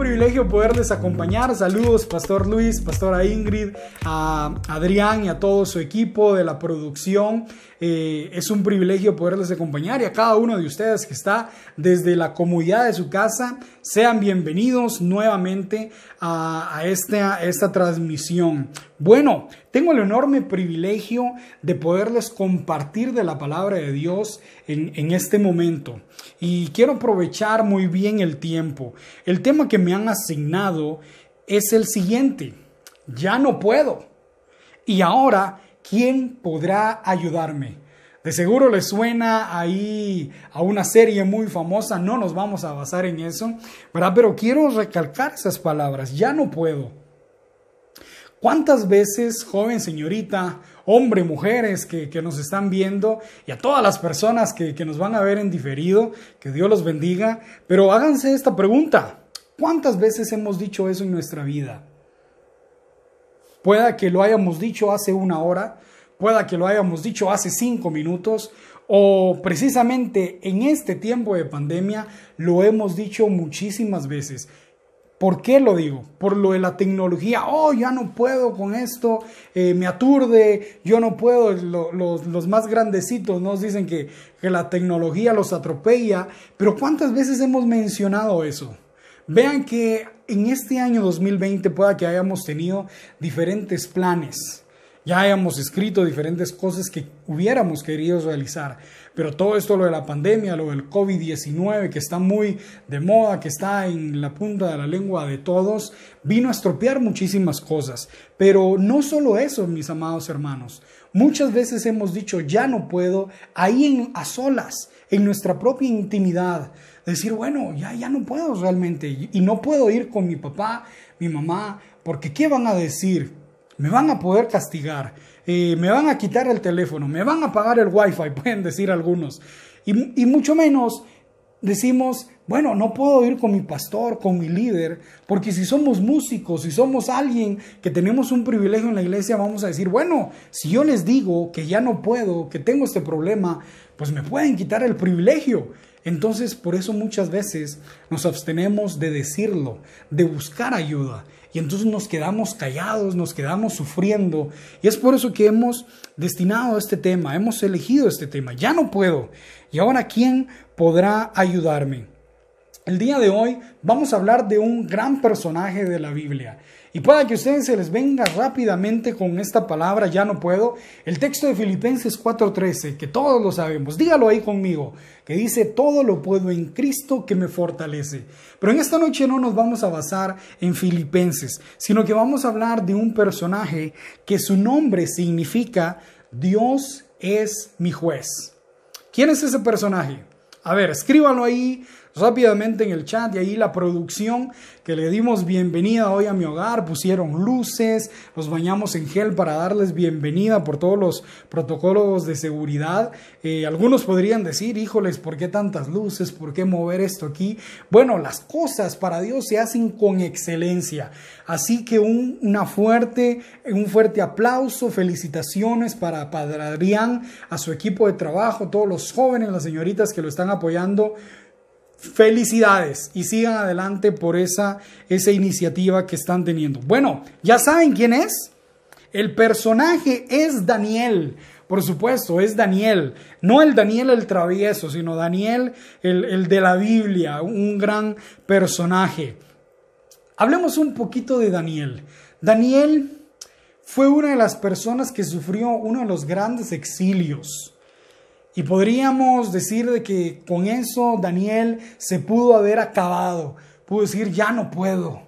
privilegio poderles acompañar. Saludos, Pastor Luis, Pastora Ingrid, a Adrián y a todo su equipo de la producción. Eh, es un privilegio poderles acompañar y a cada uno de ustedes que está desde la comodidad de su casa. Sean bienvenidos nuevamente a, esta, esta transmisión. Bueno, tengo el enorme privilegio de poderles compartir de la palabra de Dios en, este momento. Y quiero aprovechar muy bien el tiempo. El tema que me han asignado es el siguiente. Ya no puedo. Y ahora ¿quién podrá ayudarme? De seguro le suena ahí a una serie muy famosa, no nos vamos a basar en eso, ¿verdad? Pero quiero recalcar esas palabras, ya no puedo. ¿Cuántas veces, joven señorita, hombre, mujeres que, nos están viendo y a todas las personas que, que nos van a ver en diferido, que Dios los bendiga, pero háganse esta pregunta, ¿cuántas veces hemos dicho eso en nuestra vida? Pueda que lo hayamos dicho hace una hora, pueda que lo hayamos dicho hace cinco minutos o precisamente en este tiempo de pandemia lo hemos dicho muchísimas veces. ¿Por qué lo digo? Por lo de la tecnología. Oh, ya no puedo con esto, eh, me aturde, yo no puedo. los, más grandecitos nos dicen que, que la tecnología los atropella. Pero ¿cuántas veces hemos mencionado eso? Vean que en este año 2020 pueda que hayamos tenido diferentes planes, ya hayamos escrito diferentes cosas que hubiéramos querido realizar, pero todo esto, lo de la pandemia, lo del COVID-19, que está muy de moda, que está en la punta de la lengua de todos, vino a estropear muchísimas cosas. Pero no solo eso, mis amados hermanos. Muchas veces hemos dicho, ya no puedo, ahí a solas, en nuestra propia intimidad decir, bueno, ya, ya no puedo realmente y no puedo ir con mi papá, mi mamá, porque ¿qué van a decir? Me van a poder castigar, eh, me van a quitar el teléfono, me van a pagar el wifi, pueden decir algunos. Y, y mucho menos decimos, bueno, no puedo ir con mi pastor, con mi líder, porque si somos músicos, si somos alguien que tenemos un privilegio en la iglesia, vamos a decir, bueno, si yo les digo que ya no puedo, que tengo este problema, pues me pueden quitar el privilegio. Entonces, por eso muchas veces nos abstenemos de decirlo, de buscar ayuda. Y entonces nos quedamos callados, nos quedamos sufriendo. Y es por eso que hemos destinado este tema, hemos elegido este tema. Ya no puedo. ¿Y ahora quién podrá ayudarme? El día de hoy vamos a hablar de un gran personaje de la Biblia. Y pueda que a ustedes se les venga rápidamente con esta palabra, ya no puedo, el texto de Filipenses 4:13, que todos lo sabemos, dígalo ahí conmigo, que dice, todo lo puedo en Cristo que me fortalece. Pero en esta noche no nos vamos a basar en Filipenses, sino que vamos a hablar de un personaje que su nombre significa Dios es mi juez. ¿Quién es ese personaje? A ver, escríbanlo ahí rápidamente en el chat y ahí la producción que le dimos bienvenida hoy a mi hogar, pusieron luces, los bañamos en gel para darles bienvenida por todos los protocolos de seguridad. Eh, algunos podrían decir, híjoles, ¿por qué tantas luces? ¿Por qué mover esto aquí? Bueno, las cosas para Dios se hacen con excelencia. Así que un, una fuerte, un fuerte aplauso, felicitaciones para Padre Adrián, a su equipo de trabajo, todos los jóvenes, las señoritas que lo están apoyando felicidades y sigan adelante por esa, esa iniciativa que están teniendo. Bueno, ya saben quién es. El personaje es Daniel. Por supuesto, es Daniel. No el Daniel el travieso, sino Daniel el, el de la Biblia, un gran personaje. Hablemos un poquito de Daniel. Daniel fue una de las personas que sufrió uno de los grandes exilios. Y podríamos decir de que con eso Daniel se pudo haber acabado, pudo decir, ya no puedo.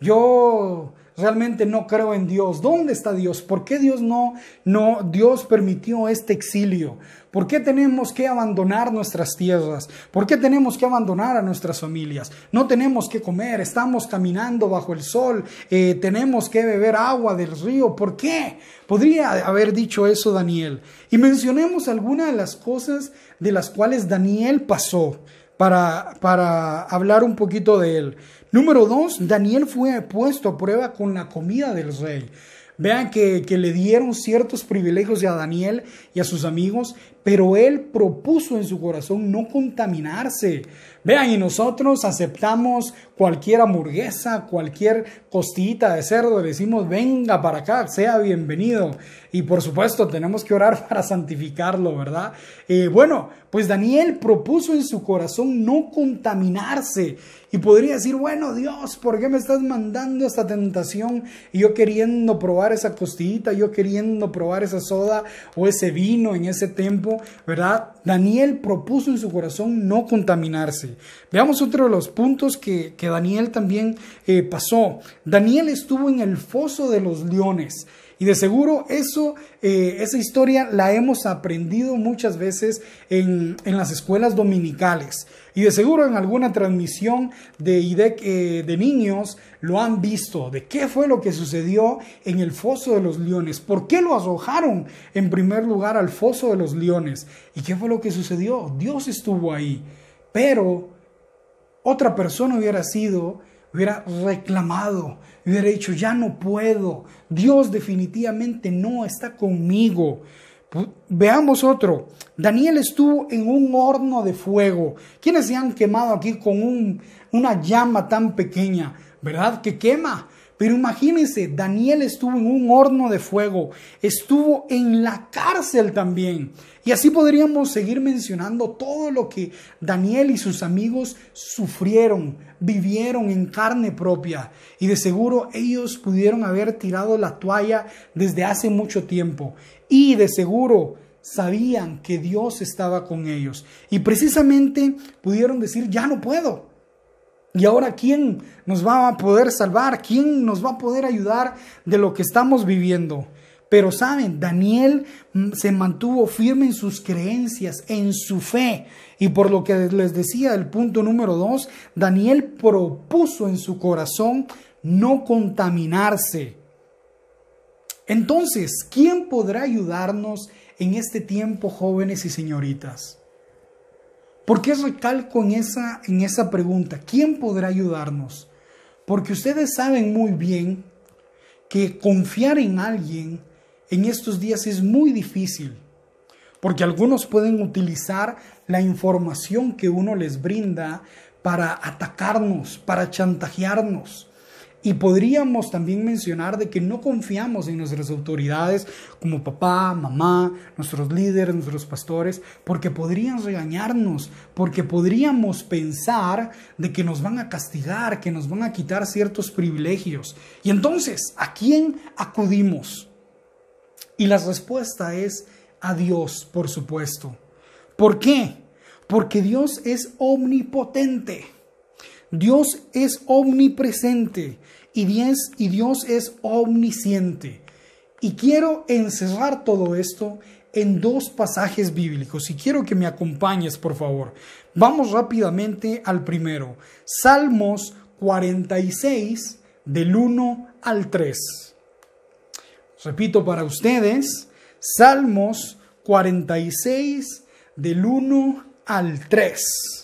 Yo realmente no creo en Dios. ¿Dónde está Dios? ¿Por qué Dios no, no, Dios permitió este exilio? ¿Por qué tenemos que abandonar nuestras tierras? ¿Por qué tenemos que abandonar a nuestras familias? No tenemos que comer, estamos caminando bajo el sol, eh, tenemos que beber agua del río. ¿Por qué? Podría haber dicho eso Daniel. Y mencionemos algunas de las cosas de las cuales Daniel pasó para, para hablar un poquito de él. Número dos, Daniel fue puesto a prueba con la comida del rey. Vean que, que, le dieron ciertos privilegios a Daniel y a sus amigos, pero él propuso en su corazón no contaminarse. Vean, y nosotros aceptamos cualquier hamburguesa, cualquier costita de cerdo, le decimos, venga para acá, sea bienvenido. Y por supuesto tenemos que orar para santificarlo, ¿verdad? Eh, bueno, pues Daniel propuso en su corazón no contaminarse. Y podría decir, bueno, Dios, ¿por qué me estás mandando esta tentación? Y yo queriendo probar esa costillita, yo queriendo probar esa soda o ese vino en ese tiempo, ¿verdad? Daniel propuso en su corazón no contaminarse. Veamos otro de los puntos que, Daniel también eh, pasó. Daniel estuvo en el foso de los leones. Y de seguro eso, eh, esa historia la hemos aprendido muchas veces en, las escuelas dominicales. Y de seguro en alguna transmisión de eh, de niños lo han visto, de qué fue lo que sucedió en el foso de los leones, por qué lo arrojaron en primer lugar al foso de los leones y qué fue lo que sucedió. Dios estuvo ahí, pero otra persona hubiera sido hubiera reclamado, hubiera dicho, ya no puedo, Dios definitivamente no está conmigo. Veamos otro. Daniel estuvo en un horno de fuego. ¿Quiénes se han quemado aquí con un, una llama tan pequeña? ¿Verdad? Que quema. Pero imagínense, Daniel estuvo en un horno de fuego, estuvo en la cárcel también. Y así podríamos seguir mencionando todo lo que Daniel y sus amigos sufrieron, vivieron en carne propia. Y de seguro ellos pudieron haber tirado la toalla desde hace mucho tiempo. Y de seguro sabían que Dios estaba con ellos. Y precisamente pudieron decir, ya no puedo. Y ahora, ¿quién nos va a poder salvar? ¿Quién nos va a poder ayudar de lo que estamos viviendo? Pero saben, Daniel mm, se mantuvo firme en sus creencias, en su fe. Y por lo que les decía el punto número dos, Daniel propuso en su corazón no contaminarse. Entonces, ¿quién podrá ayudarnos en este tiempo, jóvenes y señoritas? ¿Por qué recalco en esa, en esa pregunta? ¿Quién podrá ayudarnos? Porque ustedes saben muy bien que confiar en alguien en estos días es muy difícil, porque algunos pueden utilizar la información que uno les brinda para atacarnos, para chantajearnos. Y podríamos también mencionar de que no confiamos en nuestras autoridades como papá, mamá, nuestros líderes, nuestros pastores, porque podrían regañarnos, porque podríamos pensar de que nos van a castigar, que nos van a quitar ciertos privilegios. Y entonces, ¿a quién acudimos? Y la respuesta es a Dios, por supuesto. ¿Por qué? Porque Dios es omnipotente. Dios es omnipresente y Dios, es omnisciente. Y quiero encerrar todo esto en dos pasajes bíblicos y quiero que me acompañes, por favor. Vamos rápidamente al primero. Salmos 46 del 1 al 3. Repito para ustedes, Salmos 46 del 1 al 3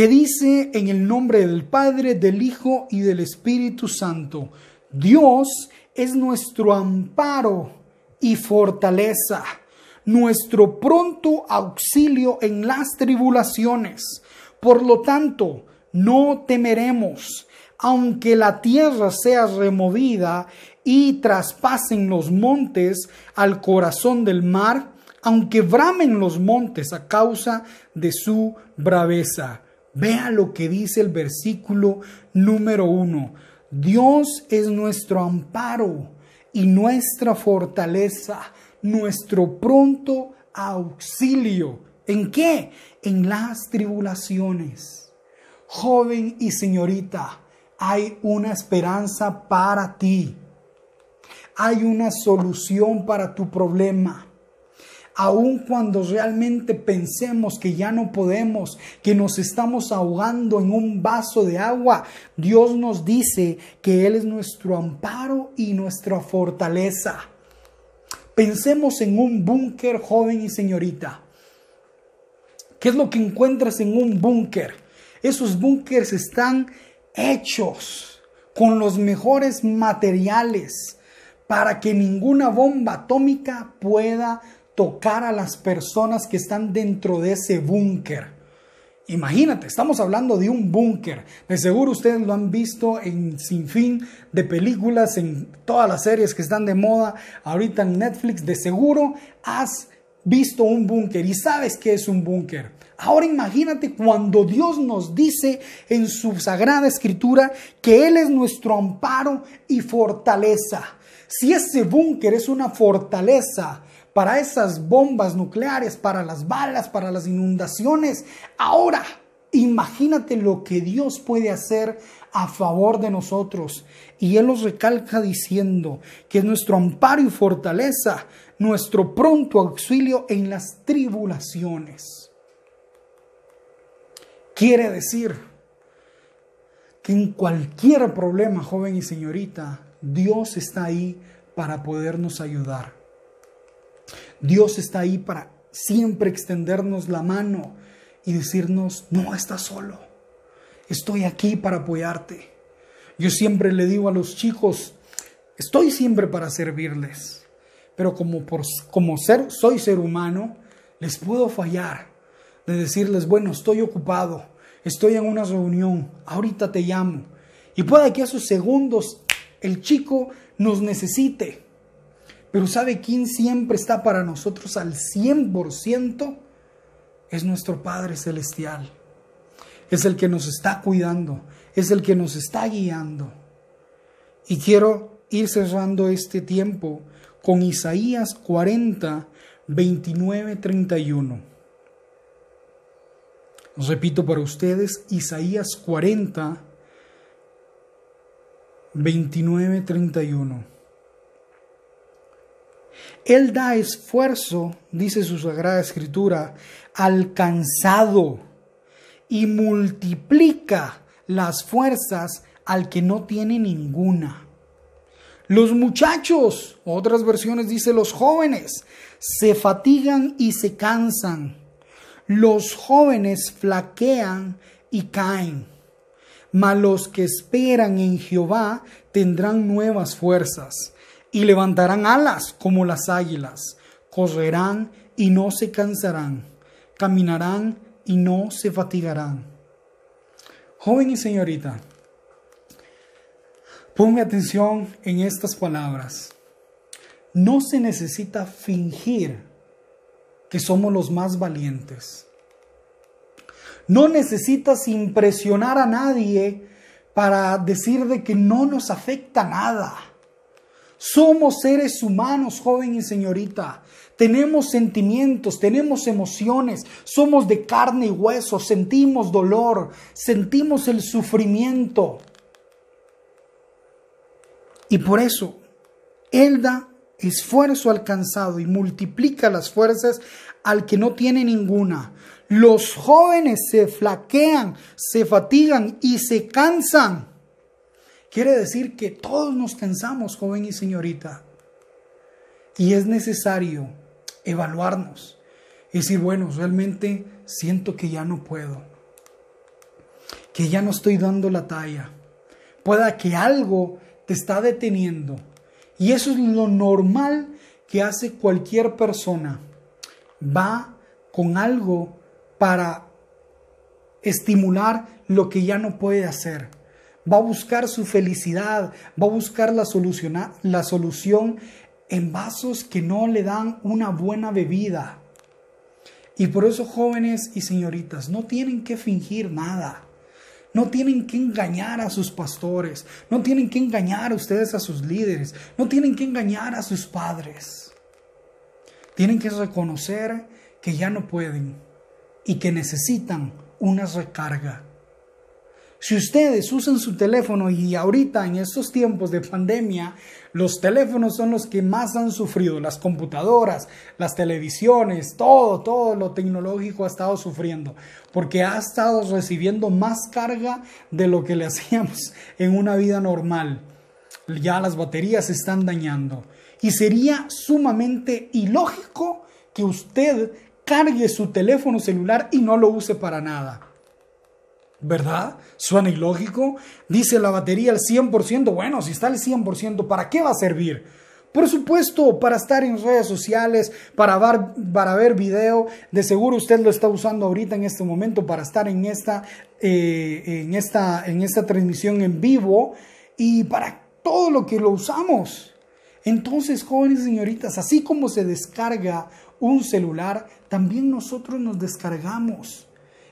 que dice en el nombre del Padre, del Hijo y del Espíritu Santo, Dios es nuestro amparo y fortaleza, nuestro pronto auxilio en las tribulaciones. Por lo tanto, no temeremos, aunque la tierra sea removida y traspasen los montes al corazón del mar, aunque bramen los montes a causa de su braveza Vea lo que dice el versículo número uno. Dios es nuestro amparo y nuestra fortaleza, nuestro pronto auxilio. ¿En qué? En las tribulaciones. Joven y señorita, hay una esperanza para ti. Hay una solución para tu problema aun cuando realmente pensemos que ya no podemos, que nos estamos ahogando en un vaso de agua, Dios nos dice que Él es nuestro amparo y nuestra fortaleza. Pensemos en un búnker, joven y señorita. ¿Qué es lo que encuentras en un búnker? Esos búnkers están hechos con los mejores materiales para que ninguna bomba atómica pueda tocar a las personas que están dentro de ese búnker. Imagínate, estamos hablando de un búnker. De seguro ustedes lo han visto en sin fin de películas, en todas las series que están de moda ahorita en Netflix. De seguro has visto un búnker y sabes qué es un búnker. Ahora imagínate cuando Dios nos dice en su sagrada escritura que Él es nuestro amparo y fortaleza. Si ese búnker es una fortaleza, para esas bombas nucleares, para las balas, para las inundaciones. Ahora, imagínate lo que Dios puede hacer a favor de nosotros. Y Él nos recalca diciendo que es nuestro amparo y fortaleza, nuestro pronto auxilio en las tribulaciones. Quiere decir que en cualquier problema, joven y señorita, Dios está ahí para podernos ayudar. Dios está ahí para siempre extendernos la mano y decirnos, no estás solo, estoy aquí para apoyarte. Yo siempre le digo a los chicos, estoy siempre para servirles, pero como, por, como ser, soy ser humano, les puedo fallar de decirles, bueno, estoy ocupado, estoy en una reunión, ahorita te llamo. Y puede que a esos segundos el chico nos necesite pero ¿sabe quién siempre está para nosotros al 100%? Es nuestro Padre Celestial. Es el que nos está cuidando, es el que nos está guiando. Y quiero ir cerrando este tiempo con Isaías 40, 29, 31. Repito para ustedes, Isaías 40, 29, 31. Él da esfuerzo, dice su Sagrada Escritura, alcanzado y multiplica las fuerzas al que no tiene ninguna. Los muchachos, otras versiones dice los jóvenes, se fatigan y se cansan. Los jóvenes flaquean y caen. Mas los que esperan en Jehová tendrán nuevas fuerzas y levantarán alas como las águilas, correrán y no se cansarán, caminarán y no se fatigarán. Joven y señorita, ponme atención en estas palabras. No se necesita fingir que somos los más valientes. No necesitas impresionar a nadie para decir de que no nos afecta nada. Somos seres humanos, joven y señorita. Tenemos sentimientos, tenemos emociones, somos de carne y hueso, sentimos dolor, sentimos el sufrimiento. Y por eso, Él da esfuerzo alcanzado y multiplica las fuerzas al que no tiene ninguna. Los jóvenes se flaquean, se fatigan y se cansan Quiere decir que todos nos cansamos, joven y señorita. Y es necesario evaluarnos y decir, bueno, realmente siento que ya no puedo, que ya no estoy dando la talla. Pueda que algo te está deteniendo. Y eso es lo normal que hace cualquier persona. Va con algo para estimular lo que ya no puede hacer va a buscar su felicidad, va a buscar la, la solución en vasos que no le dan una buena bebida. Y por eso jóvenes y señoritas no tienen que fingir nada. No tienen que engañar a sus pastores, no tienen que engañar a ustedes a sus líderes, no tienen que engañar a sus padres. Tienen que reconocer que ya no pueden y que necesitan una recarga. Si ustedes usan su teléfono y ahorita en estos tiempos de pandemia, los teléfonos son los que más han sufrido, las computadoras, las televisiones, todo, todo lo tecnológico ha estado sufriendo, porque ha estado recibiendo más carga de lo que le hacíamos en una vida normal. Ya las baterías se están dañando. Y sería sumamente ilógico que usted cargue su teléfono celular y no lo use para nada. ¿Verdad? Suena ilógico. Dice la batería al 100%. Bueno, si está al 100%, ¿para qué va a servir? Por supuesto, para estar en redes sociales, para ver, para ver video, de seguro usted lo está usando ahorita en este momento para estar en esta, eh, en esta, en esta transmisión en vivo y para todo lo que lo usamos. Entonces, jóvenes y señoritas, así como se descarga un celular, también nosotros nos descargamos.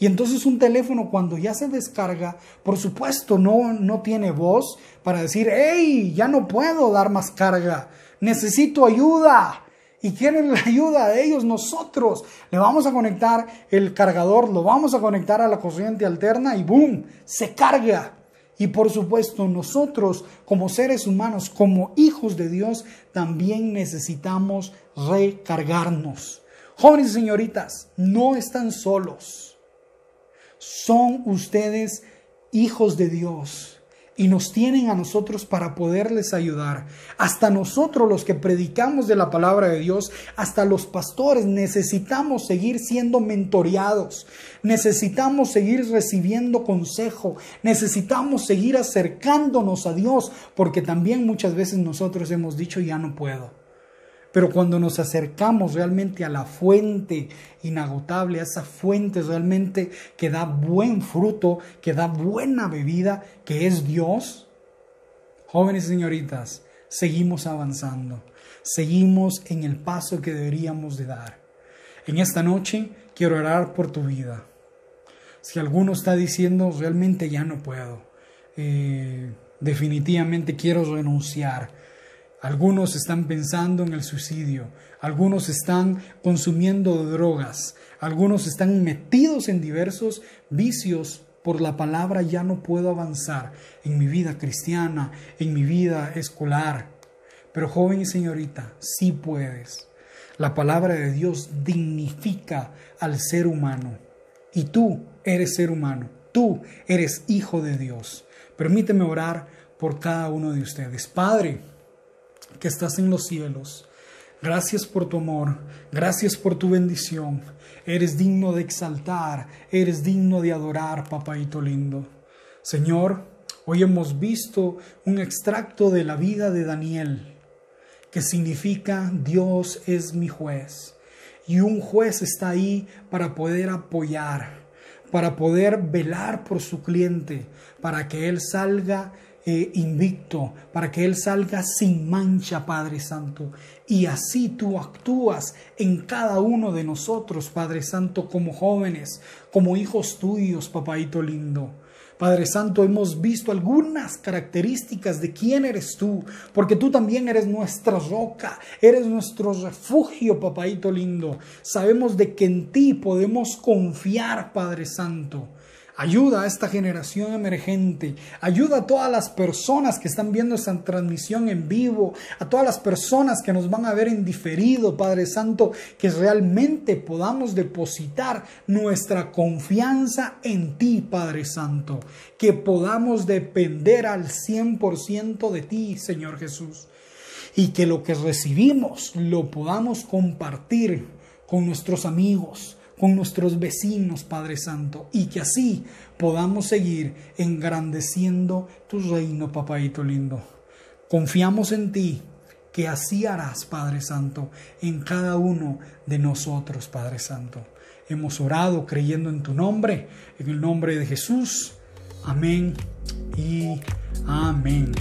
Y entonces un teléfono cuando ya se descarga, por supuesto no, no tiene voz para decir, hey, ya no puedo dar más carga, necesito ayuda. ¿Y quieren la ayuda de ellos? Nosotros. Le vamos a conectar el cargador, lo vamos a conectar a la corriente alterna y ¡boom! Se carga. Y por supuesto nosotros como seres humanos, como hijos de Dios, también necesitamos recargarnos. Jóvenes y señoritas, no están solos son ustedes hijos de Dios y nos tienen a nosotros para poderles ayudar. Hasta nosotros los que predicamos de la palabra de Dios, hasta los pastores necesitamos seguir siendo mentoreados, necesitamos seguir recibiendo consejo, necesitamos seguir acercándonos a Dios, porque también muchas veces nosotros hemos dicho ya no puedo. Pero cuando nos acercamos realmente a la fuente inagotable, a esa fuente realmente que da buen fruto, que da buena bebida, que es Dios, jóvenes señoritas, seguimos avanzando, seguimos en el paso que deberíamos de dar. En esta noche quiero orar por tu vida. Si alguno está diciendo realmente ya no puedo, eh, definitivamente quiero renunciar, algunos están pensando en el suicidio, algunos están consumiendo drogas, algunos están metidos en diversos vicios. Por la palabra ya no puedo avanzar en mi vida cristiana, en mi vida escolar. Pero joven y señorita, sí puedes. La palabra de Dios dignifica al ser humano. Y tú eres ser humano, tú eres hijo de Dios. Permíteme orar por cada uno de ustedes. Padre, que estás en los cielos. Gracias por tu amor, gracias por tu bendición. Eres digno de exaltar, eres digno de adorar, papaito lindo. Señor, hoy hemos visto un extracto de la vida de Daniel, que significa Dios es mi juez. Y un juez está ahí para poder apoyar, para poder velar por su cliente, para que él salga eh, invicto, para que Él salga sin mancha, Padre Santo. Y así tú actúas en cada uno de nosotros, Padre Santo, como jóvenes, como hijos tuyos, papaito lindo. Padre Santo, hemos visto algunas características de quién eres tú, porque tú también eres nuestra roca, eres nuestro refugio, papaito lindo. Sabemos de que en ti podemos confiar, Padre Santo. Ayuda a esta generación emergente. Ayuda a todas las personas que están viendo esta transmisión en vivo. A todas las personas que nos van a ver en diferido, Padre Santo. Que realmente podamos depositar nuestra confianza en ti, Padre Santo. Que podamos depender al 100% de ti, Señor Jesús. Y que lo que recibimos lo podamos compartir con nuestros amigos con nuestros vecinos, Padre Santo, y que así podamos seguir engrandeciendo tu reino, papaito lindo. Confiamos en ti, que así harás, Padre Santo, en cada uno de nosotros, Padre Santo. Hemos orado creyendo en tu nombre, en el nombre de Jesús. Amén y amén.